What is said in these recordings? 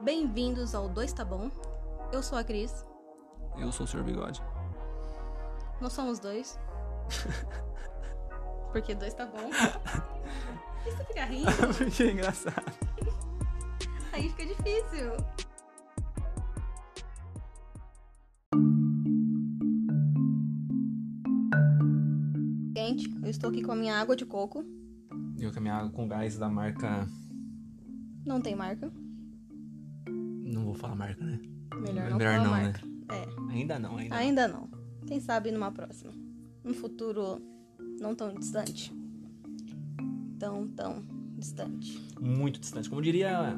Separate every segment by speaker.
Speaker 1: Bem-vindos ao Dois Tá Bom. Eu sou a Cris.
Speaker 2: Eu sou o Sr. Bigode.
Speaker 1: Nós somos dois. Porque dois tá bom. Por que você fica rindo?
Speaker 2: Porque é engraçado.
Speaker 1: Aí fica difícil. Gente, eu estou aqui com a minha água de coco.
Speaker 2: Eu com a minha água com gás da marca.
Speaker 1: Não tem marca.
Speaker 2: Não vou falar marca, né?
Speaker 1: Melhor não
Speaker 2: Melhor
Speaker 1: falar
Speaker 2: não,
Speaker 1: marca.
Speaker 2: né?
Speaker 1: É.
Speaker 2: Ainda não, ainda.
Speaker 1: Ainda não. Quem sabe numa próxima. Num futuro não tão distante. Tão, tão distante.
Speaker 2: não. Muito distante. Como diria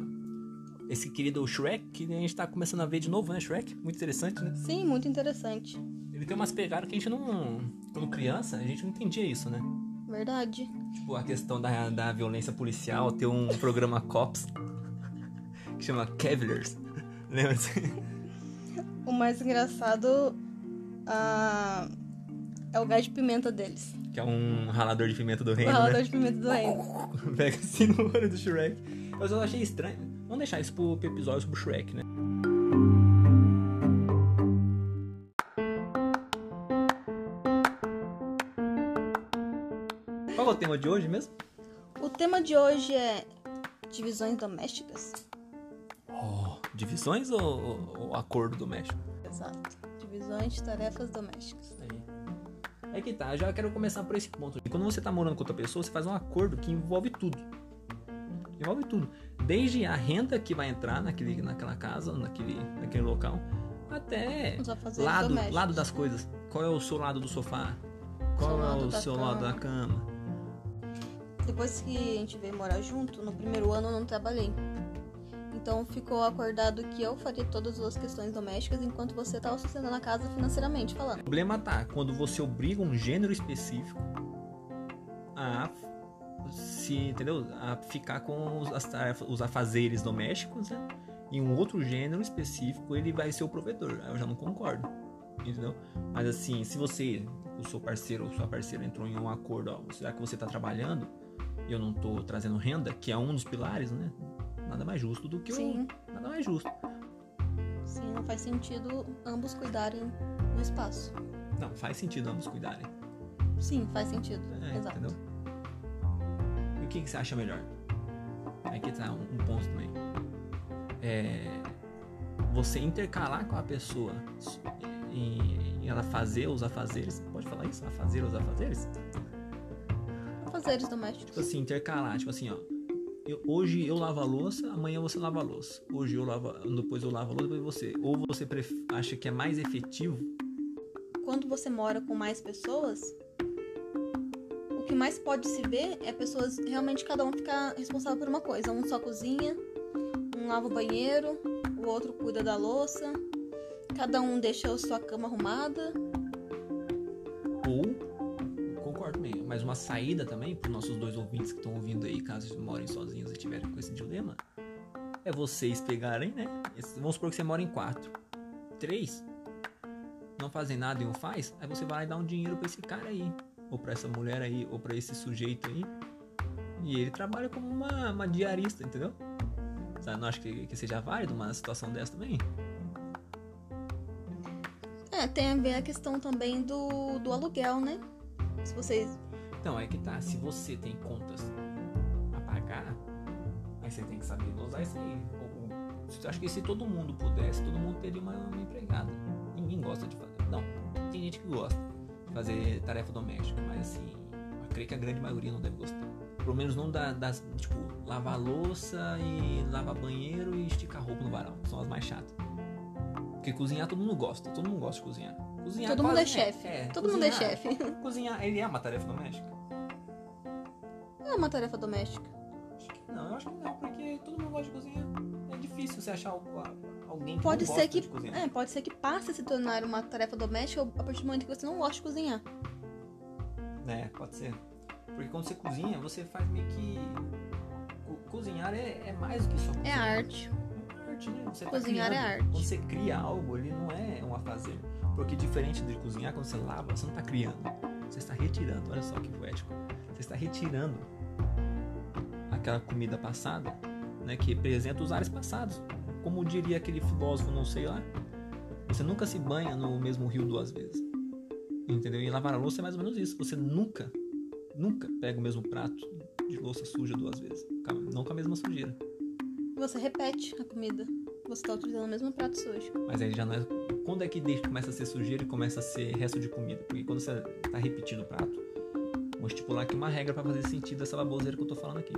Speaker 2: esse querido Shrek, que a gente tá começando a ver de novo, né? Shrek. Muito interessante, né?
Speaker 1: Sim, muito interessante.
Speaker 2: Ele tem umas pegadas que a gente não. Quando criança, a gente não entendia isso, né?
Speaker 1: Verdade.
Speaker 2: Tipo, a questão da, da violência policial, ter um programa Cops que chama Cavaliers. Lembra?
Speaker 1: O mais engraçado ah, é o gás de pimenta deles.
Speaker 2: Que é um ralador de pimenta do reino,
Speaker 1: ralador
Speaker 2: né?
Speaker 1: de pimenta do reino.
Speaker 2: Pega assim no olho do Shrek. Mas eu achei estranho. Vamos deixar isso pro, pro episódio sobre o Shrek, né? Qual é o tema de hoje mesmo?
Speaker 1: O tema de hoje é divisões domésticas.
Speaker 2: Divisões ou, ou- acordo doméstico?
Speaker 1: Exato. Divisões de tarefas domésticas.
Speaker 2: Aí. É que tá, eu já quero começar por esse ponto. Quando você tá morando com outra pessoa, você faz um acordo que envolve tudo. Envolve tudo. Desde a renda que vai entrar naquele, naquela casa, naquele, naquele local, até lado, lado das coisas. Qual é o seu lado do sofá? Qual é o seu
Speaker 1: cama.
Speaker 2: lado da cama?
Speaker 1: Depois que a gente veio morar junto, no primeiro ano eu não trabalhei. Então ficou acordado que eu faria todas as questões domésticas enquanto você estava sustentando a casa financeiramente
Speaker 2: O
Speaker 1: falando.
Speaker 2: problema tá quando você obriga um gênero específico a se, entendeu? A ficar com os, as tarefas, os afazeres domésticos, né? E um outro gênero específico, ele vai ser o provedor. Eu já não concordo. Entendeu? Mas assim, se você, o seu parceiro ou sua parceira entrou em um acordo, ó, já que você tá trabalhando e eu não tô trazendo renda, que é um dos pilares, né? Nada mais justo do que
Speaker 1: Sim,
Speaker 2: o. Nada mais justo.
Speaker 1: sim, não faz sentido ambos cuidarem do espaço.
Speaker 2: Não, faz sentido ambos cuidarem.
Speaker 1: Sim, faz sentido.
Speaker 2: É,
Speaker 1: Exato.
Speaker 2: entendeu? E o que, que você acha melhor? Aqui tá um, um ponto também. É, você intercalar com a pessoa e, e ela fazer os afazeres. Pode falar isso? A fazer os afazeres?
Speaker 1: Afazeres domésticos.
Speaker 2: Tipo assim, intercalar. Tipo assim, ó. Eu- hoje eu lavo a louça, amanhã você lava a louça. Hoje eu lavo, depois eu lavo a louça, depois você. Ou você acha que é mais efetivo
Speaker 1: Quando você mora com mais pessoas, o que mais pode se ver é pessoas realmente cada um ficar responsável por uma coisa. Um só cozinha, um lava o banheiro, o outro cuida da louça, cada um deixa a sua cama arrumada.
Speaker 2: Ou, mas uma saída também para os nossos dois ouvintes que estão ouvindo aí, caso morem sozinhos e tiverem com esse dilema, é vocês pegarem, né? Vamos supor que você mora em quatro. Três não fazem nada e um faz, aí você vai lá e dá um dinheiro para esse cara aí, ou para essa mulher aí, ou para esse sujeito aí. E ele trabalha como uma, uma diarista, entendeu? Não acho que, que seja válido uma situação dessa também?
Speaker 1: É, tem a ver a questão também do, do aluguel, né? Se vocês.
Speaker 2: Então, é que tá. Se você tem contas a pagar, aí você tem que saber dosar isso aí. Ou- Acho que se todo mundo pudesse, todo mundo teria uma, uma empregada. Ninguém gosta de fazer. Não, tem gente que gosta de fazer tarefa doméstica, mas assim, eu creio que a grande maioria não deve gostar. Pelo menos não da- das, tipo, lavar louça e lavar banheiro e esticar roupa no varal. São as mais chatas. Porque cozinhar todo mundo gosta, todo mundo gosta de cozinhar. Cozinhar
Speaker 1: Todo mundo é
Speaker 2: quase-
Speaker 1: chefe. Todo mundo é
Speaker 2: cozinhar-
Speaker 1: chefe.
Speaker 2: Cozinhar, ele é uma tarefa doméstica?
Speaker 1: É uma tarefa doméstica.
Speaker 2: Acho que não, eu acho que não, porque todo mundo gosta de cozinhar. É difícil você achar algu- alguém que
Speaker 1: Pode
Speaker 2: não
Speaker 1: ser
Speaker 2: gosta
Speaker 1: que.
Speaker 2: de cozinhar.
Speaker 1: É, pode ser que passe a se tornar uma tarefa doméstica a partir do momento que você não gosta de cozinhar.
Speaker 2: É, pode ser. Porque quando você cozinha, você faz meio que. co- Cozinhar é, é mais do que só
Speaker 1: É
Speaker 2: cozinhar.
Speaker 1: arte.
Speaker 2: É arte, né? Você tá
Speaker 1: Cozinhar é
Speaker 2: criando.
Speaker 1: arte.
Speaker 2: Quando você cria algo, ele não é um afazer. Porque diferente de cozinhar, quando você lava, você não está criando. Você está retirando. Olha só que poético. Você está retirando aquela comida passada, né? Que representa os ares passados. como diria aquele filósofo, não sei lá, você nunca se banha no mesmo rio duas vezes. Entendeu? E lavar a louça é mais ou menos isso. Você nunca, nunca pega o mesmo prato de louça suja duas vezes. Não com a mesma sujeira.
Speaker 1: Você repete a comida. Você tá utilizando o mesmo prato sujo.
Speaker 2: Mas aí já não é. Quando é que deixa, começa a ser sujeira e começa a ser resto de comida? Porque quando você tá repetindo o prato, vou estipular aqui uma regra para fazer sentido essa baboseira que eu tô falando aqui.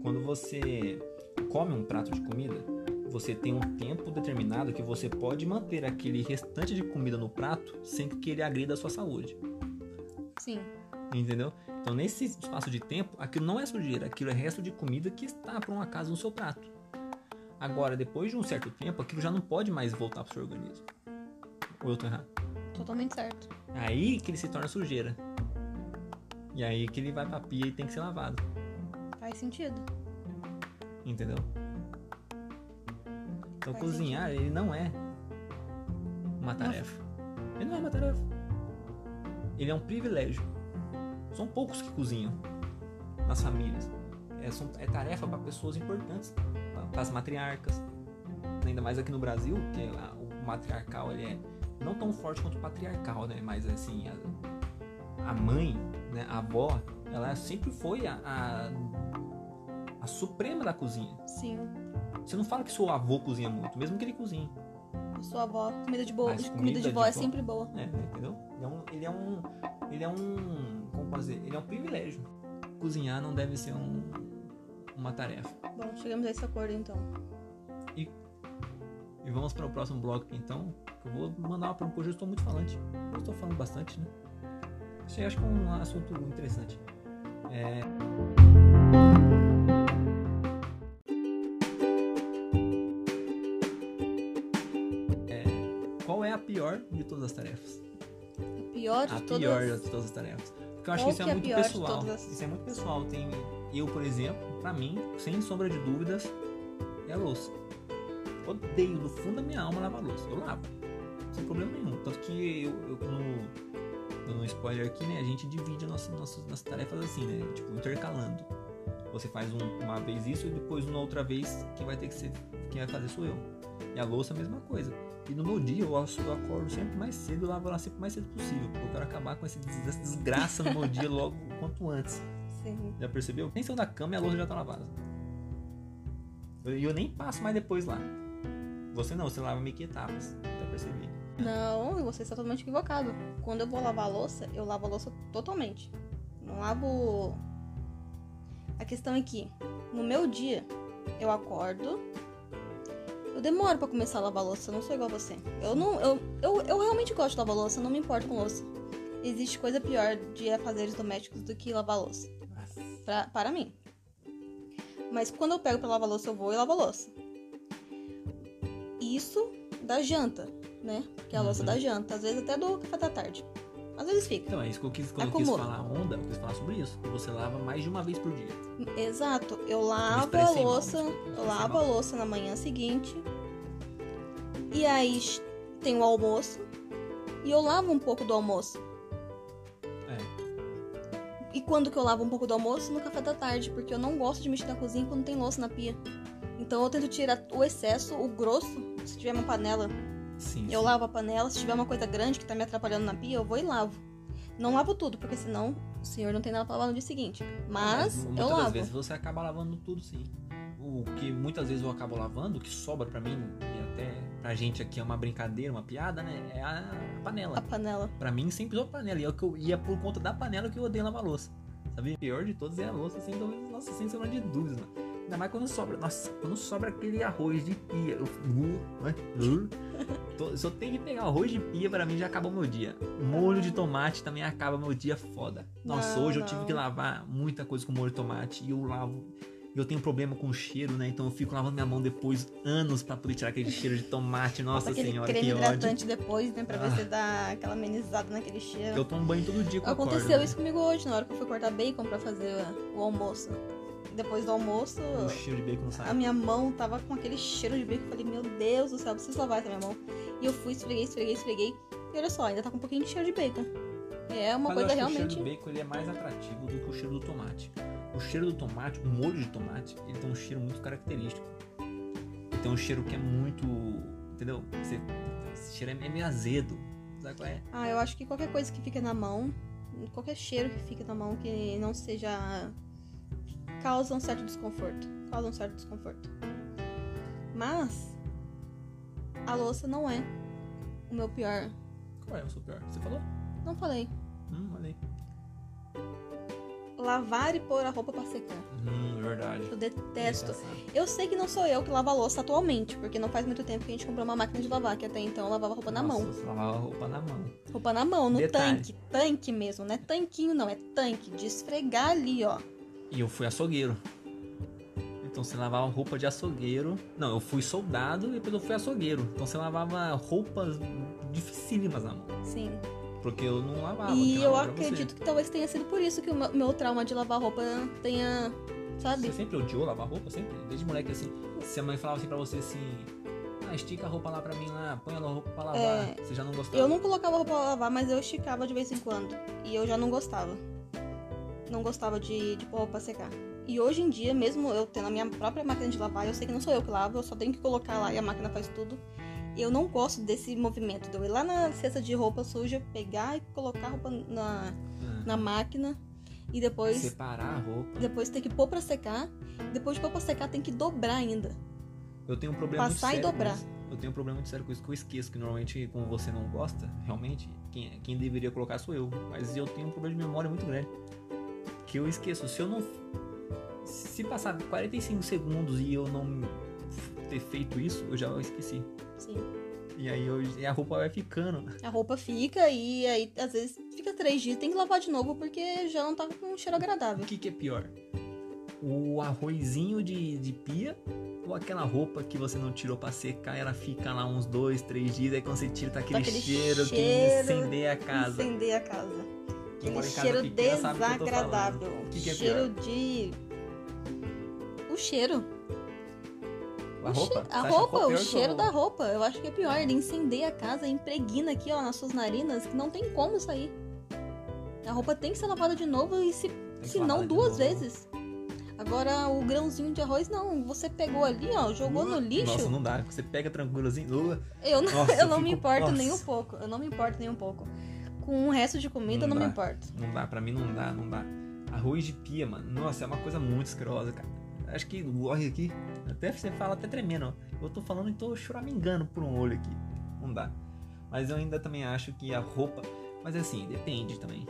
Speaker 2: Quando você come um prato de comida, você tem um tempo determinado que você pode manter aquele restante de comida no prato sem que ele agrida a sua saúde.
Speaker 1: Sim.
Speaker 2: Entendeu? Então, nesse espaço de tempo, aquilo não é sujeira, aquilo é resto de comida que está por um acaso no seu prato. Agora, depois de um certo tempo, aquilo já não pode mais voltar para o seu organismo. Ou eu tô errado?
Speaker 1: Totalmente certo.
Speaker 2: Aí que ele se torna sujeira. E aí que ele vai pra pia e tem que ser lavado.
Speaker 1: Faz sentido.
Speaker 2: Entendeu? Então
Speaker 1: Faz
Speaker 2: cozinhar, ele não é uma tarefa. Ele não é uma tarefa. Ele é um privilégio. São poucos que cozinham nas famílias. É, são- é tarefa para pessoas importantes, para as matriarcas. Ainda mais aqui no Brasil, que a- o matriarcal ele é não tão forte quanto o patriarcal, né? Mas assim, a, a mãe, né? a avó, ela sempre foi a, a, a suprema da cozinha.
Speaker 1: Sim.
Speaker 2: Você não fala que seu avô cozinha muito, mesmo que ele cozinhe.
Speaker 1: Sua avó, comida de boa. Comida,
Speaker 2: comida
Speaker 1: de vó é sempre boa.
Speaker 2: É, entendeu? Ele é um. Ele é um. Ele é um. Como dizer? Ele é um privilégio. Cozinhar não deve ser um, uma tarefa.
Speaker 1: Bom, chegamos a esse acordo então.
Speaker 2: E vamos para o próximo bloco então. Eu vou mandar uma pergunta, hoje eu estou muito falante. Eu estou falando bastante, né? Achei, acho que é um assunto interessante. É, é, Qual é a pior de todas as tarefas?
Speaker 1: A pior de
Speaker 2: a
Speaker 1: todas.
Speaker 2: pior de todas as tarefas. Porque eu acho
Speaker 1: Qual
Speaker 2: que isso
Speaker 1: que é
Speaker 2: é
Speaker 1: a
Speaker 2: muito pessoal.
Speaker 1: as-
Speaker 2: Isso é muito pessoal. Tem eu, por exemplo, pra mim, sem sombra de dúvidas, é a louça. Odeio do fundo da minha alma lavar louça. Eu lavo. Sem problema nenhum. Tanto que eu, eu no, um spoiler aqui, né? A gente divide as nossas, nossas, nossas tarefas assim, né? Tipo, intercalando. Você faz um- uma vez isso e depois uma outra vez quem vai ter que ser. Quem vai fazer sou eu. E a louça a mesma coisa. E no meu dia eu, eu acordo sempre mais cedo e lavo ela sempre mais cedo possível. Porque eu quero acabar com essa desgraça no meu dia logo quanto antes.
Speaker 1: Sim.
Speaker 2: Já percebeu? Nem saiu da cama e a louça já tá lavada. E eu, eu nem passo mais depois lá. Você não, você lava meio que etapas. Já percebi.
Speaker 1: Não, você está totalmente equivocado. Quando eu vou lavar a louça, eu lavo a louça totalmente. Não lavo. A questão é que, no meu dia, eu acordo. Eu demoro pra começar a lavar a louça, eu não sou igual a você. Eu não. Eu, eu, eu realmente gosto de lavar a louça, não me importo com louça. Existe coisa pior de afazeres domésticos do que lavar a louça. Pra, para mim. Mas quando eu pego pra lavar louça, eu vou e lavo a louça. Isso da janta, né? Que é a louça
Speaker 2: Uhum.
Speaker 1: da janta. Às vezes até do café da tarde. Às vezes fica.
Speaker 2: Então, é isso que eu quis, quando eu quis falar onda, eu quis falar sobre isso. Você lava mais de uma vez por dia.
Speaker 1: Exato. Eu lavo a
Speaker 2: mal,
Speaker 1: louça.
Speaker 2: me
Speaker 1: eu lavo
Speaker 2: mal.
Speaker 1: a louça na manhã seguinte. E aí tem o almoço. E eu lavo um pouco do almoço. E quando que eu lavo um pouco do almoço? No café da tarde, porque eu não gosto de mexer na cozinha quando tem louça na pia. Então eu tento tirar o excesso, o grosso. Se tiver uma panela,
Speaker 2: Sim.
Speaker 1: eu
Speaker 2: sim.
Speaker 1: lavo a panela. Se tiver uma coisa grande que tá me atrapalhando na pia, eu vou e lavo. Não lavo tudo, porque senão o senhor não tem nada pra lavar no dia seguinte. Mas
Speaker 2: muitas
Speaker 1: eu lavo.
Speaker 2: vezes você acaba lavando tudo sim. O que muitas vezes eu acabo lavando, o que sobra pra mim, e até pra gente aqui é uma brincadeira, uma piada, né? É a panela.
Speaker 1: A panela.
Speaker 2: Pra mim sempre usou panela. E é, eu, e é por conta da panela que eu odeio lavar louça. Sabe? O pior de todos é a louça, sem dúvida. Nossa, sem sombra de dúvidas, mano. Ainda mais quando sobra. Nossa, quando sobra aquele arroz de pia. Eu, uh, né? Uh. Só tem que pegar arroz de pia, pra mim já acabou meu dia. Molho de tomate também acaba meu dia foda. Nossa,
Speaker 1: Não,
Speaker 2: hoje eu
Speaker 1: não.
Speaker 2: tive que lavar muita coisa com molho de tomate. E eu lavo. Eu tenho problema com cheiro, né? Então eu fico lavando minha mão depois anos pra poder tirar aquele cheiro de tomate. Nossa
Speaker 1: aquele
Speaker 2: senhora,
Speaker 1: creme
Speaker 2: que ódio.
Speaker 1: hidratante depois, né? Pra ver
Speaker 2: Ah.
Speaker 1: se dá aquela amenizada naquele cheiro.
Speaker 2: Eu tomo banho todo dia com
Speaker 1: Aconteceu isso comigo hoje, na hora que eu fui cortar bacon pra fazer o almoço. Depois do almoço,
Speaker 2: O cheiro de bacon sai.
Speaker 1: a minha mão tava com aquele cheiro de bacon. Eu falei, meu Deus do céu, eu preciso lavar essa minha mão. E eu fui, esfreguei, esfreguei, esfreguei. E olha só, ainda tá com um pouquinho de cheiro de bacon. É uma
Speaker 2: Mas eu
Speaker 1: coisa
Speaker 2: acho que
Speaker 1: realmente.
Speaker 2: o cheiro do bacon ele é mais atrativo do que o cheiro do tomate. O cheiro do tomate, o molho de tomate, ele tem um cheiro muito característico. tem um cheiro que é muito. Entendeu? Você, esse cheiro é meio azedo. Sabe qual é?
Speaker 1: Ah, eu acho que qualquer coisa que fica na mão, qualquer cheiro que fica na mão que não seja. causa um certo desconforto. Causa um certo desconforto. Mas. A louça não é o meu pior.
Speaker 2: Qual é o seu pior? Você falou?
Speaker 1: Não falei.
Speaker 2: Hum, falei.
Speaker 1: Lavar e pôr a roupa pra secar.
Speaker 2: Hum, verdade.
Speaker 1: Eu detesto. Eu sei que não sou eu que lavo a louça atualmente, porque não faz muito tempo que a gente comprou uma máquina de lavar, que até então eu lavava roupa na
Speaker 2: Nossa,
Speaker 1: mão.
Speaker 2: Você lavava roupa na mão.
Speaker 1: Roupa na mão, no
Speaker 2: Detalhe.
Speaker 1: tanque. Tanque mesmo, não é tanquinho não, é tanque. De esfregar ali, ó.
Speaker 2: E eu fui açougueiro. Então você lavava roupa de açougueiro. Não, eu fui soldado e depois eu fui açougueiro. Então você lavava roupas dificílimas na mão.
Speaker 1: Sim.
Speaker 2: Porque eu não lavava.
Speaker 1: e eu acredito que talvez tenha sido por isso que o meu, meu trauma de lavar roupa tenha, sabe?
Speaker 2: Você sempre odiou lavar roupa? Sempre? Desde moleque assim. Se a mãe falava assim pra você assim. Ah, estica a roupa lá pra mim lá, põe a roupa pra lavar.
Speaker 1: É,
Speaker 2: Você já não gostava?
Speaker 1: Eu não colocava roupa pra lavar, mas eu esticava de vez em quando. E eu já não gostava. Não gostava de, de pôr roupa secar. E hoje em dia, mesmo eu tendo a minha própria máquina de lavar, eu sei que não sou eu que lavo, eu só tenho que colocar lá e a máquina faz tudo. Eu não gosto desse movimento de eu ir lá na cesta de roupa suja, pegar e colocar a roupa na,
Speaker 2: Ah,
Speaker 1: na máquina e depois,
Speaker 2: Separar a roupa.
Speaker 1: depois ter que pôr pra secar. Depois de pôr pra secar, tem que dobrar ainda.
Speaker 2: Eu tenho um problema
Speaker 1: Passar
Speaker 2: muito
Speaker 1: e
Speaker 2: sério com
Speaker 1: dobrar.
Speaker 2: isso. Eu tenho um problema muito sério com isso que eu esqueço, que normalmente, como você não gosta, realmente, quem, quem deveria colocar sou eu. Mas eu tenho um problema de memória muito grande. Que eu esqueço. Se eu não. Se passar 45 segundos e eu não ter feito isso, eu já esqueci.
Speaker 1: Sim.
Speaker 2: E aí eu, e a roupa vai ficando.
Speaker 1: A roupa fica e aí às vezes fica três dias, tem que lavar de novo porque já não tá com um cheiro
Speaker 2: O
Speaker 1: agradável.
Speaker 2: que, que é pior? O arrozinho de, de pia ou aquela roupa que você não tirou pra secar ela fica lá uns dois, três dias, aí quando você tira tá aquele,
Speaker 1: aquele
Speaker 2: cheiro, que
Speaker 1: cheiro
Speaker 2: incendeia a casa.
Speaker 1: Incender a casa.
Speaker 2: Quem
Speaker 1: Aquele cheiro
Speaker 2: pequena o que
Speaker 1: desagradável.
Speaker 2: O que, que é
Speaker 1: cheiro
Speaker 2: pior?
Speaker 1: de. O cheiro.
Speaker 2: A
Speaker 1: O
Speaker 2: roupa?
Speaker 1: A roupa, o cheiro da roupa. Eu acho que é pior. Ele incendeia a casa, impregna aqui, ó, nas suas narinas, que não tem como sair. A roupa tem que ser lavada de novo e se, se não duas
Speaker 2: novo.
Speaker 1: vezes. Agora o grãozinho de arroz não, você pegou ali, ó, jogou no lixo.
Speaker 2: Nossa, não dá. Você pega tranquilo assim. uh,
Speaker 1: Eu não,
Speaker 2: Nossa,
Speaker 1: eu
Speaker 2: eu
Speaker 1: não me
Speaker 2: fico-
Speaker 1: importo
Speaker 2: nossa.
Speaker 1: nem um pouco. Eu não me importo nem um pouco. Com o resto de comida, eu
Speaker 2: Não
Speaker 1: não me
Speaker 2: dá.
Speaker 1: importo.
Speaker 2: Não dá, pra mim não dá, não dá. Arroz de pia, mano. Nossa, é uma coisa muito escrosa, cara. Acho que olha aqui. Até você fala até tremendo. Eu tô falando e tô choramingando por um olho aqui. Não dá. Mas eu ainda também acho que a roupa. Mas assim, depende também.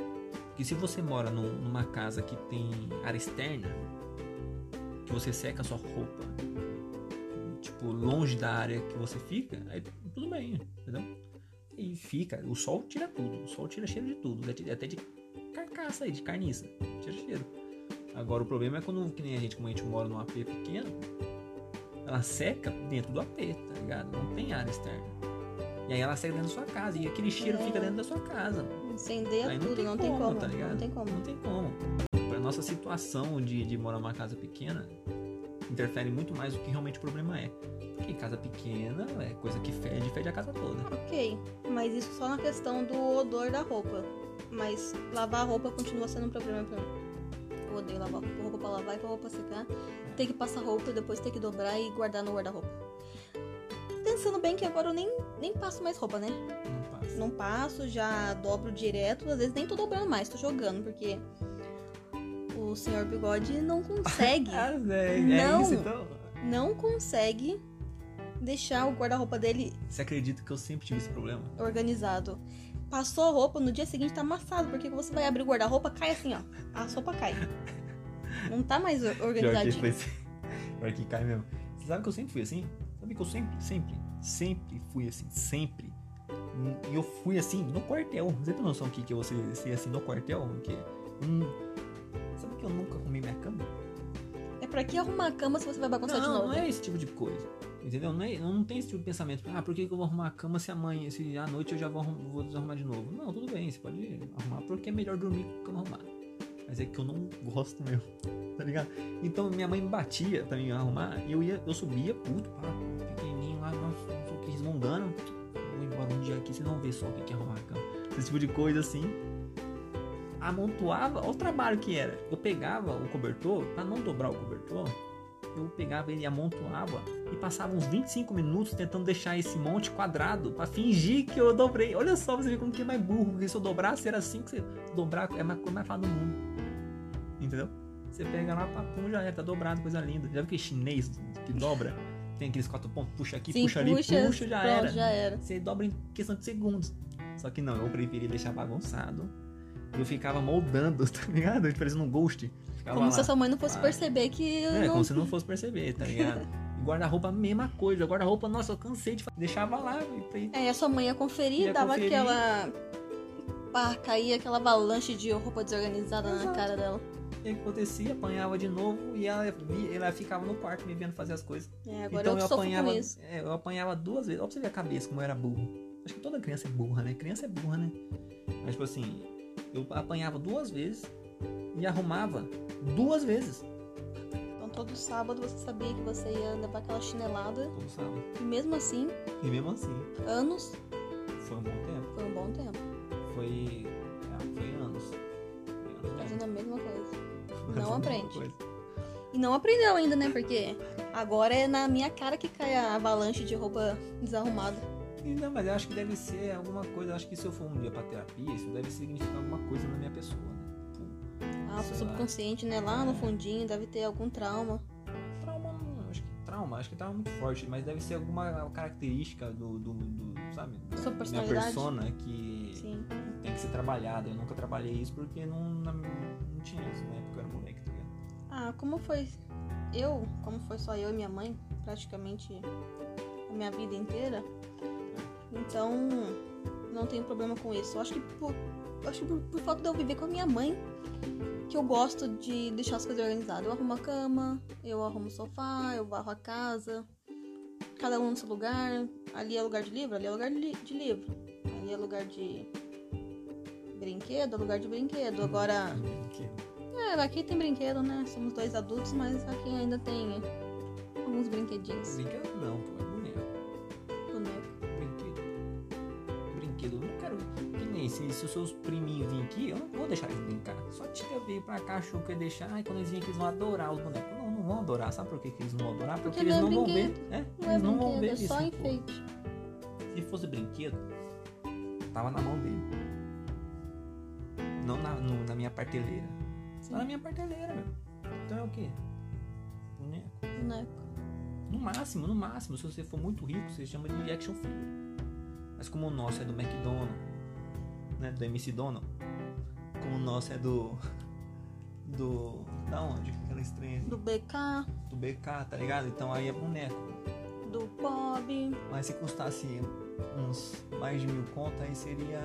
Speaker 2: Porque se você mora num- numa casa que tem área externa, que você seca a sua roupa, tipo, longe da área que você fica, aí tudo bem, entendeu? E fica, o sol tira tudo, o sol tira cheiro de tudo, até de carcaça aí, de carniça, tira cheiro. Agora o problema é quando, que nem a gente, como a gente mora num AP pequeno, ela seca dentro do AP, tá ligado? Não tem área externa. E aí ela seca dentro da sua casa, e aquele cheiro
Speaker 1: É.
Speaker 2: fica dentro da sua casa.
Speaker 1: Incendeia
Speaker 2: Aí
Speaker 1: tudo, não tem como.
Speaker 2: tá ligado?
Speaker 1: não tem como.
Speaker 2: Não tem como. Pra nossa situação de, de morar numa casa pequena, interfere muito mais do que realmente o problema é. Porque casa pequena é coisa que fede, fede a casa toda.
Speaker 1: Ok, mas isso só na questão do odor da roupa. Mas lavar a roupa continua sendo um problema pra mim. Eu odeio lavar roupa pra lavar e pra roupa secar. Ter que passar roupa, depois ter que dobrar e guardar no guarda-roupa. Pensando bem que agora eu nem, nem passo mais roupa, né?
Speaker 2: Não passa.
Speaker 1: Não passo, já dobro direto. Às vezes nem tô dobrando mais, tô jogando, porque o senhor bigode não consegue.
Speaker 2: Ah, é, é
Speaker 1: Não.
Speaker 2: isso então?
Speaker 1: não consegue deixar o guarda-roupa dele
Speaker 2: Você acredita que eu sempre tive esse problema?
Speaker 1: organizado. Passou a roupa, no dia seguinte tá amassado, porque você vai abrir o guarda-roupa, cai assim, ó. A roupa cai. Não tá mais or-
Speaker 2: Pior que,
Speaker 1: organizadinho.
Speaker 2: assim. Pior que cai mesmo. Você sabe que eu sempre fui assim? Sabe que eu sempre, sempre, sempre fui assim, sempre. E eu fui assim no quartel. Você tem noção que que eu ser, ser assim no quartel? Que, hum, sabe que eu nunca arrumei minha cama?
Speaker 1: É pra que arrumar a cama se você vai bagunçar de
Speaker 2: Não,
Speaker 1: novo?
Speaker 2: não é esse tipo de coisa. Entendeu? Não, é, não tem esse tipo de pensamento. Ah, por que, que eu vou arrumar a cama se amanhã, se à noite eu já vou, vou desarrumar de novo? Não, tudo bem, você pode arrumar, porque é melhor dormir com a cama arrumada. Mas é que eu não gosto mesmo, tá ligado? Então minha mãe me batia pra mim arrumar e eu ia, eu subia, puto, pá, pequenininho lá, não sei o que, resmungando. Vou embora um dia aqui, vocês vão ver só o que é arrumar a cama. Esse tipo de coisa assim. Amontoava, olha o trabalho que era. Eu pegava o cobertor, pra não dobrar o cobertor, eu pegava ele e amontoava e passava uns 25 minutos tentando deixar esse monte quadrado pra fingir que eu dobrei. Olha só, você vê como que é mais burro, porque se eu dobrasse era assim que você dobrar é mais coisa mais fácil do mundo. Entendeu? Você pega lá, papum, já era, tá dobrado, coisa linda. Já viu que chinês que dobra? Tem aqueles quatro pontos, puxa aqui,
Speaker 1: Sim,
Speaker 2: puxa ali,
Speaker 1: puxa,
Speaker 2: já
Speaker 1: pronto,
Speaker 2: era.
Speaker 1: já era.
Speaker 2: Você dobra em questão de segundos. Só que não, eu preferi deixar bagunçado. Eu ficava moldando, tá ligado? Parecendo um ghost. Ficava
Speaker 1: Como
Speaker 2: lá.
Speaker 1: se a sua mãe não fosse
Speaker 2: Ah.
Speaker 1: perceber que eu
Speaker 2: É,
Speaker 1: não...
Speaker 2: como se não fosse perceber, tá ligado? Guarda-roupa, mesma coisa. Guarda-roupa, nossa, eu cansei de. Deixava lá. E,
Speaker 1: É, a sua mãe ia conferir,
Speaker 2: Ia
Speaker 1: dava
Speaker 2: conferir.
Speaker 1: aquela... Pá, caía aquela avalanche de roupa desorganizada na
Speaker 2: Exato.
Speaker 1: cara dela.
Speaker 2: O que acontecia? Apanhava de novo e ela, ela ficava no quarto me vendo fazer as coisas.
Speaker 1: É, agora
Speaker 2: então
Speaker 1: eu,
Speaker 2: eu apanhava, é, eu apanhava duas vezes. Ó, pra você ver a cabeça, como eu era burro. Acho que toda criança é burra, né? Criança é burra, né? Mas, tipo assim, eu apanhava duas vezes e arrumava duas vezes.
Speaker 1: Então todo sábado você sabia que você ia levar aquela chinelada.
Speaker 2: Todo sábado.
Speaker 1: E mesmo assim,
Speaker 2: E mesmo assim,
Speaker 1: anos
Speaker 2: foi um bom tempo.
Speaker 1: foi um bom tempo.
Speaker 2: Foi. é, foi anos. Foi anos mesmo.
Speaker 1: Fazendo a mesma coisa. Não aprende. E não aprendeu ainda, né? Porque agora é na minha cara que cai a avalanche de roupa desarrumada.
Speaker 2: Não, mas eu acho que deve ser alguma coisa. Eu acho que se eu for um dia pra terapia, isso deve significar alguma coisa na minha pessoa, né? Tipo,
Speaker 1: Ah, o
Speaker 2: Sei lá.
Speaker 1: subconsciente, né? Lá no fundinho deve ter algum trauma.
Speaker 2: trauma, não, acho que trauma, acho que trauma é muito forte, mas deve ser alguma característica do, do, do sabe?
Speaker 1: Sua
Speaker 2: da minha
Speaker 1: personalidade?
Speaker 2: persona que
Speaker 1: Sim.
Speaker 2: Tem que ser trabalhada. Eu nunca trabalhei isso porque não, não, não tinha isso na época, eu era moleque, tá ligado?
Speaker 1: Ah, como foi eu, como foi só eu e minha mãe, praticamente a minha vida inteira, então não tenho problema com isso. Eu acho que por, acho que por, por falta de eu viver com a minha mãe, que eu gosto de deixar as coisas organizadas. Eu arrumo a cama, eu arrumo o sofá, eu varro a casa, cada um no seu lugar. Ali é lugar de livro, ali é lugar de, li- de livro. Ali é lugar de brinquedo, é lugar de brinquedo. Agora.
Speaker 2: Que-
Speaker 1: É, aqui tem brinquedo, né? Somos dois adultos, mas aqui ainda tem alguns brinquedinhos.
Speaker 2: Brinquedo não, pô, é boneco.
Speaker 1: Boneco.
Speaker 2: Brinquedo. Brinquedo, eu não quero. Que nem se, se os seus priminhos virem aqui, eu não vou deixar eles brincar. Só tia veio pra cá, achou que ia deixar. Ai, quando eles virem aqui, eles vão adorar os bonecos. Não, não vão adorar. Sabe por que, que eles não vão adorar? Porque,
Speaker 1: Porque
Speaker 2: eles
Speaker 1: não é
Speaker 2: não vão ver.
Speaker 1: brinquedo.
Speaker 2: É,
Speaker 1: Não é
Speaker 2: eles não vão
Speaker 1: brinquedo,
Speaker 2: ver
Speaker 1: é
Speaker 2: isso.
Speaker 1: só
Speaker 2: pô.
Speaker 1: enfeite.
Speaker 2: Se fosse brinquedo, tava na mão dele. Não na, no- na minha parteleira. Tá na minha parteleira, meu. Então é o quê? Boneco.
Speaker 1: Boneco.
Speaker 2: No máximo, no máximo, se você for muito rico, você chama de action figure. Mas como o nosso é do McDonald's, né? Do MC Donald. Como o nosso é do. Do. Da onde? Aquela estranha.
Speaker 1: Do BK,
Speaker 2: Do BK, tá ligado? Então aí é boneco.
Speaker 1: do Bob,
Speaker 2: Mas se custasse uns mais de mil conto, aí seria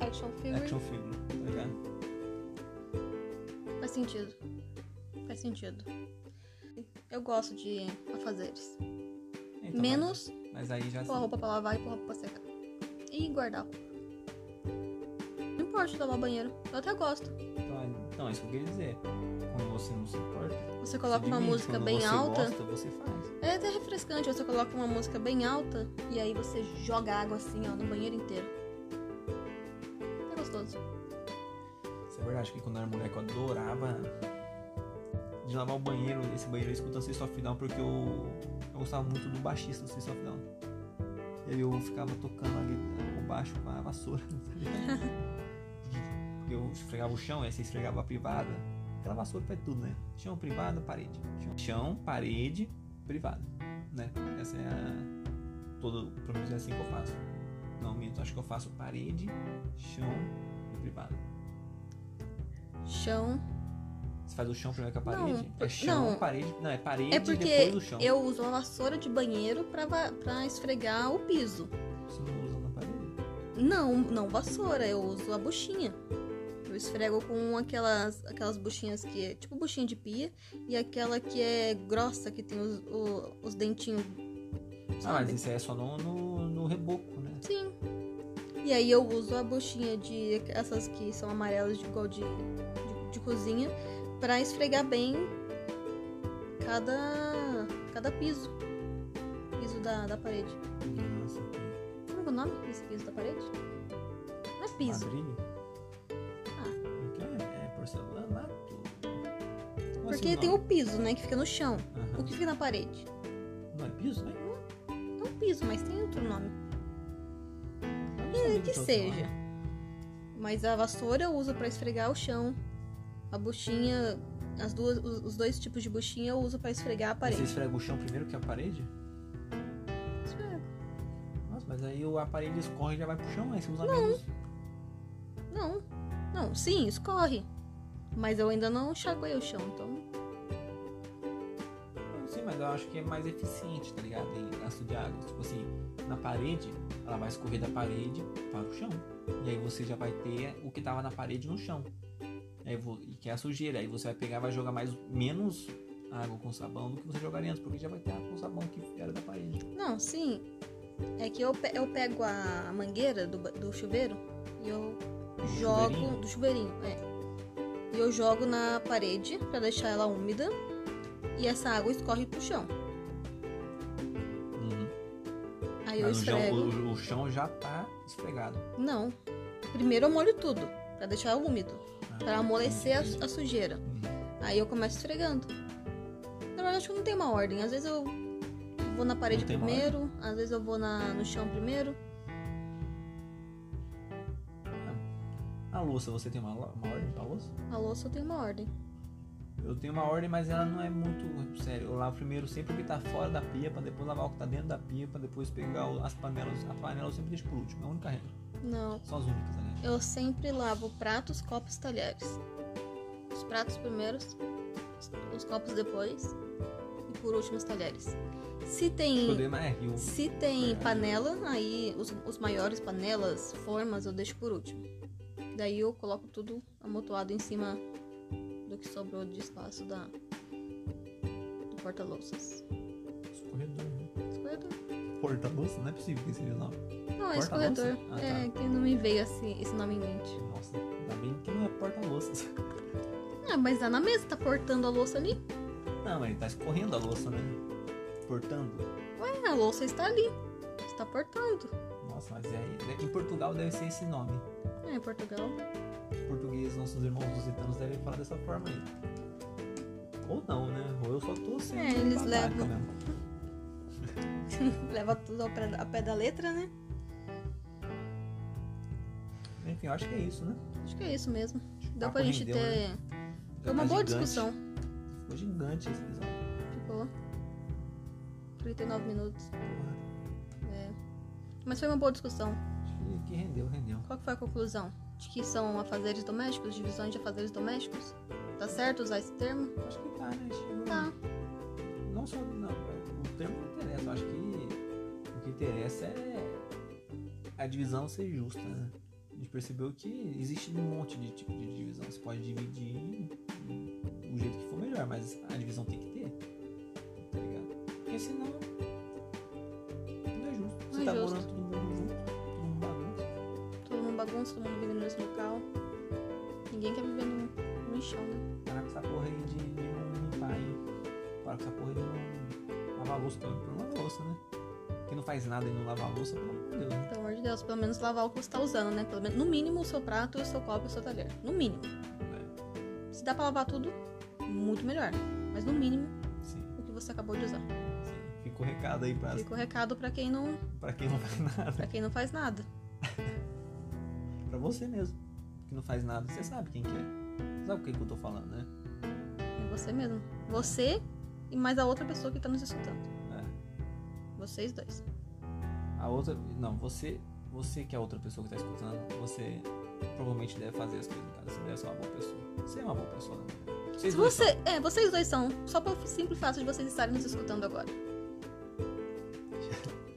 Speaker 1: Action Figure.
Speaker 2: action figure, tá ligado?
Speaker 1: Faz sentido. Faz sentido. Eu gosto de afazeres.
Speaker 2: Então,
Speaker 1: Menos
Speaker 2: Mas, mas aí já
Speaker 1: pôr a roupa pra lavar e pôr a roupa pra secar. E guardar a roupa. Não importa lavar banheiro. Eu até gosto.
Speaker 2: Então, então, é isso que eu queria dizer. Quando você não se importa,
Speaker 1: Você coloca uma
Speaker 2: divide.
Speaker 1: música
Speaker 2: Quando
Speaker 1: bem
Speaker 2: você
Speaker 1: alta.
Speaker 2: Gosta, você faz.
Speaker 1: É até refrescante, você coloca uma música bem alta e aí você joga água assim, ó, no banheiro inteiro. É gostoso.
Speaker 2: Isso é verdade que quando eu era moleque eu adorava de lavar o banheiro, esse banheiro escutando System of Down, porque eu, eu gostava muito do baixista do System of Down. E aí eu ficava tocando ali o baixo com a vassoura, tá? Porque eu esfregava o chão, aí você esfregava a privada. Aquela vassoura faz tudo, né? Chão, privada, parede. Chão, parede, privada. Né? Essa é a. Todo, pelo menos é assim que eu faço. Não, minto, acho que eu faço parede, chão e privada.
Speaker 1: Chão.
Speaker 2: Você faz o chão primeiro com a
Speaker 1: Não,
Speaker 2: parede?
Speaker 1: por-
Speaker 2: é chão,
Speaker 1: não.
Speaker 2: parede. Não, é parede
Speaker 1: É porque
Speaker 2: depois o chão.
Speaker 1: eu uso a vassoura de banheiro pra, pra esfregar o piso.
Speaker 2: Você não usa na parede?
Speaker 1: Não, não vassoura, eu uso a buchinha. Esfrego com aquelas, aquelas buchinhas que é tipo buchinha de pia e aquela que é grossa, que tem os, o- os dentinhos.
Speaker 2: Ah, mas
Speaker 1: Sabe?
Speaker 2: isso aí é só no, no, no reboco, né?
Speaker 1: Sim. E aí eu uso a buchinha de essas que são amarelas de igual de, de, de cozinha pra esfregar bem cada cada piso. Piso da, da parede.
Speaker 2: Nossa,
Speaker 1: Como é o nome desse piso da parede? Não é piso.
Speaker 2: Ladrilho?
Speaker 1: Porque tem o piso, né, que fica no chão.
Speaker 2: Aham.
Speaker 1: o que fica na parede?
Speaker 2: Não é piso, né?
Speaker 1: Não piso, mas tem outro nome.
Speaker 2: Não
Speaker 1: É, que seja.
Speaker 2: nome.
Speaker 1: Mas a vassoura eu uso pra esfregar o chão. A buchinha, as duas, os dois tipos de buchinha eu uso pra esfregar a
Speaker 2: Você
Speaker 1: parede.
Speaker 2: esfrega o chão primeiro que a parede?
Speaker 1: Esfrego.
Speaker 2: Nossa, mas aí o aparelho escorre e já vai pro chão, aí você usa menos.
Speaker 1: Não, não, sim, escorre. Mas eu ainda não enxaguei o chão, então.
Speaker 2: Sei, mas eu acho que é mais eficiente, tá ligado? Em gasto de água. Tipo assim, na parede, ela vai escorrer da parede para o chão. E aí você já vai ter o que tava na parede no chão. Aí e que é a sujeira. Aí você vai pegar e vai jogar mais menos água com sabão do que você jogaria antes, porque já vai ter água com sabão que era da parede.
Speaker 1: Não, sim. É que eu, pe- eu pego a mangueira do, do chuveiro e eu jogo.
Speaker 2: chuveirinho?
Speaker 1: Do chuveirinho, é. E eu jogo na parede pra deixar ela úmida. E essa água escorre pro chão.
Speaker 2: Uhum.
Speaker 1: Aí eu
Speaker 2: Mas o chão,
Speaker 1: esfrego.
Speaker 2: o, o chão já tá esfregado.
Speaker 1: Não. Primeiro eu molho tudo, pra deixar úmido,
Speaker 2: Ah,
Speaker 1: pra amolecer a, a sujeira.
Speaker 2: Uhum.
Speaker 1: Aí eu começo esfregando. Na verdade, acho que não tem uma ordem. Às vezes eu vou na parede primeiro, às vezes eu vou na, no chão primeiro.
Speaker 2: A louça, você tem uma, uma ordem pra louça?
Speaker 1: A louça eu tenho uma ordem.
Speaker 2: Eu tenho uma ordem, mas ela não é muito sério. Eu lavo primeiro sempre o que tá fora da pia, pra depois lavar o que tá dentro da pia, pra depois pegar as panelas. A panela eu sempre deixo por último, é a única regra.
Speaker 1: Não.
Speaker 2: São as únicas, né?
Speaker 1: Eu sempre lavo pratos, copos e talheres. Os pratos primeiros, os copos depois e por último os talheres. Se
Speaker 2: O
Speaker 1: tem,
Speaker 2: problema é
Speaker 1: se tem
Speaker 2: Verdade.
Speaker 1: panela, aí os, os maiores panelas, formas eu deixo por último. Daí eu coloco tudo amontoado em cima do que sobrou de espaço da do porta-louças.
Speaker 2: Escorredor, né?
Speaker 1: Escorredor.
Speaker 2: Porta-louça? Não é possível que seja o nome.
Speaker 1: Não, é escorredor.
Speaker 2: Ah, tá.
Speaker 1: É que não me veio assim, esse nome em mente.
Speaker 2: Nossa, ainda bem que não é porta-louças.
Speaker 1: Ah, mas tá na mesa, tá portando a louça ali.
Speaker 2: Não, ele tá escorrendo a louça, né? Portando.
Speaker 1: Ué, a louça está ali. Está portando.
Speaker 2: Nossa, mas é, em Portugal deve ser esse nome.
Speaker 1: É, em Portugal.
Speaker 2: Os portugueses, nossos irmãos lusitanos, devem falar dessa forma aí. Ou não, né? Ou eu só tô sendo
Speaker 1: É, eles levam. Leva tudo ao pé, da- ao pé da letra, né?
Speaker 2: Enfim, eu acho que é isso, né?
Speaker 1: Acho que é isso mesmo. Deu
Speaker 2: papo
Speaker 1: pra gente
Speaker 2: rendeu,
Speaker 1: ter.
Speaker 2: né?
Speaker 1: Foi uma
Speaker 2: Tá
Speaker 1: boa
Speaker 2: gigante.
Speaker 1: discussão.
Speaker 2: Ficou gigante esse episódio.
Speaker 1: Ficou. 39 minutos. É. Mas foi uma boa discussão.
Speaker 2: Que, rendeu, rendeu.
Speaker 1: Qual que foi a conclusão? De que são afazeres domésticos, divisões de afazeres domésticos? Tá certo usar esse termo?
Speaker 2: Acho que tá, né? Chegou-
Speaker 1: Tá.
Speaker 2: Não só. Não, o termo não interessa. Acho que o que interessa é a divisão ser justa, né? A gente percebeu que existe um monte de tipo de divisão. Você pode dividir do jeito que for melhor, mas a divisão tem que ter. Tá ligado? Porque senão. Bagunça,
Speaker 1: todo mundo vive no mesmo local. Ninguém quer viver no, no lixão, né?
Speaker 2: Para com essa porra aí de, de não limpar, hein? Para com essa porra de não lavar a louça. Pelo menos lavar a louça, né? Quem não faz nada e não lava a louça, pelo amor de Deus, né?
Speaker 1: Pelo amor de Deus, pelo menos lavar o que você tá usando, né? Pelo menos, no mínimo, o seu prato, o seu copo e o seu talher. No mínimo.
Speaker 2: É,
Speaker 1: Se dá pra lavar tudo, muito melhor. Mas no mínimo,
Speaker 2: sim,
Speaker 1: o que você acabou de usar.
Speaker 2: sim. Fica o recado aí pra,
Speaker 1: Fica o recado pra quem não,
Speaker 2: pra quem não faz nada.
Speaker 1: pra quem não faz nada.
Speaker 2: Pra você mesmo. Que não faz nada, você sabe quem que é. Sabe o que, que eu tô falando, né?
Speaker 1: É você mesmo. Você e mais a outra pessoa que tá nos escutando.
Speaker 2: É.
Speaker 1: Vocês dois.
Speaker 2: A outra. Não, você. Você que é a outra pessoa que tá escutando, você provavelmente deve fazer as coisas em casa. Você deve ser uma boa pessoa. Você é uma boa pessoa, né? Vocês
Speaker 1: Se você, é, vocês dois são. Só pelo simples fato de vocês estarem nos escutando agora.
Speaker 2: são.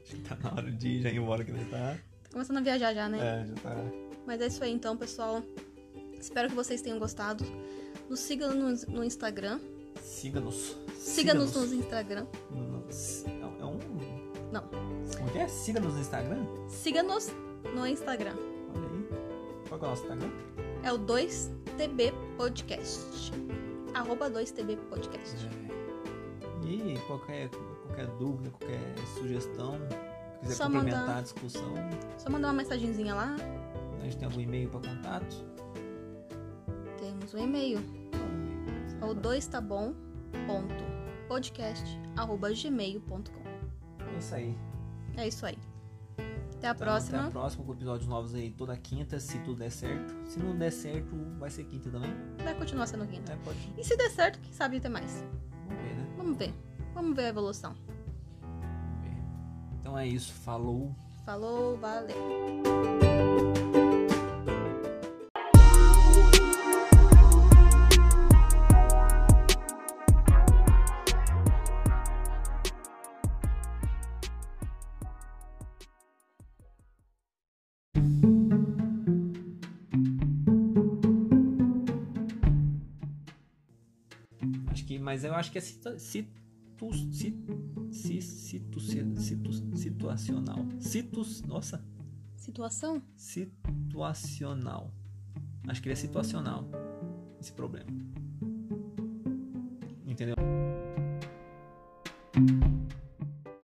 Speaker 2: Acho que tá na hora de já ir embora que não tá.
Speaker 1: Tá começando a viajar já, né?
Speaker 2: É, já tá.
Speaker 1: Mas é isso aí então, pessoal. Espero que vocês tenham gostado. Nos sigam no, no Instagram.
Speaker 2: Siga-nos.
Speaker 1: Siga-nos no Instagram.
Speaker 2: No- no- É é um.
Speaker 1: Não.
Speaker 2: Como que é? Siga-nos no Instagram?
Speaker 1: Siga-nos no Instagram.
Speaker 2: Olha aí. Qual que é o nosso Instagram?
Speaker 1: É o 2TB Podcast. Arroba 2TB Podcast.
Speaker 2: É. E qualquer, qualquer dúvida, qualquer sugestão, quiser
Speaker 1: Só
Speaker 2: complementar
Speaker 1: mandar.
Speaker 2: a discussão,
Speaker 1: Só mandar uma mensagenzinha lá.
Speaker 2: A gente tem algum e-mail para contato.
Speaker 1: Temos um e-mail.
Speaker 2: Qual é o e-mail?
Speaker 1: É o 2 tá bom. Ponto. podcast@gmail.com.
Speaker 2: É isso aí.
Speaker 1: É isso aí. Até a
Speaker 2: Então,
Speaker 1: próxima.
Speaker 2: Até a próxima com episódios novos aí toda quinta, se tudo der certo. Se não der certo, vai ser quinta também.
Speaker 1: Vai continuar sendo quinta.
Speaker 2: É, pode.
Speaker 1: E se der certo, quem sabe ter mais.
Speaker 2: Vamos ver, né?
Speaker 1: Vamos ver. Vamos ver a evolução.
Speaker 2: Vamos ver. Então é isso. Falou.
Speaker 1: Falou, valeu.
Speaker 2: Mas eu acho que é situ, situ, si- si- situ, si- situ- situacional. Situs, nossa,
Speaker 1: Situação?
Speaker 2: situacional. Acho que ele é situacional. Esse problema. Entendeu?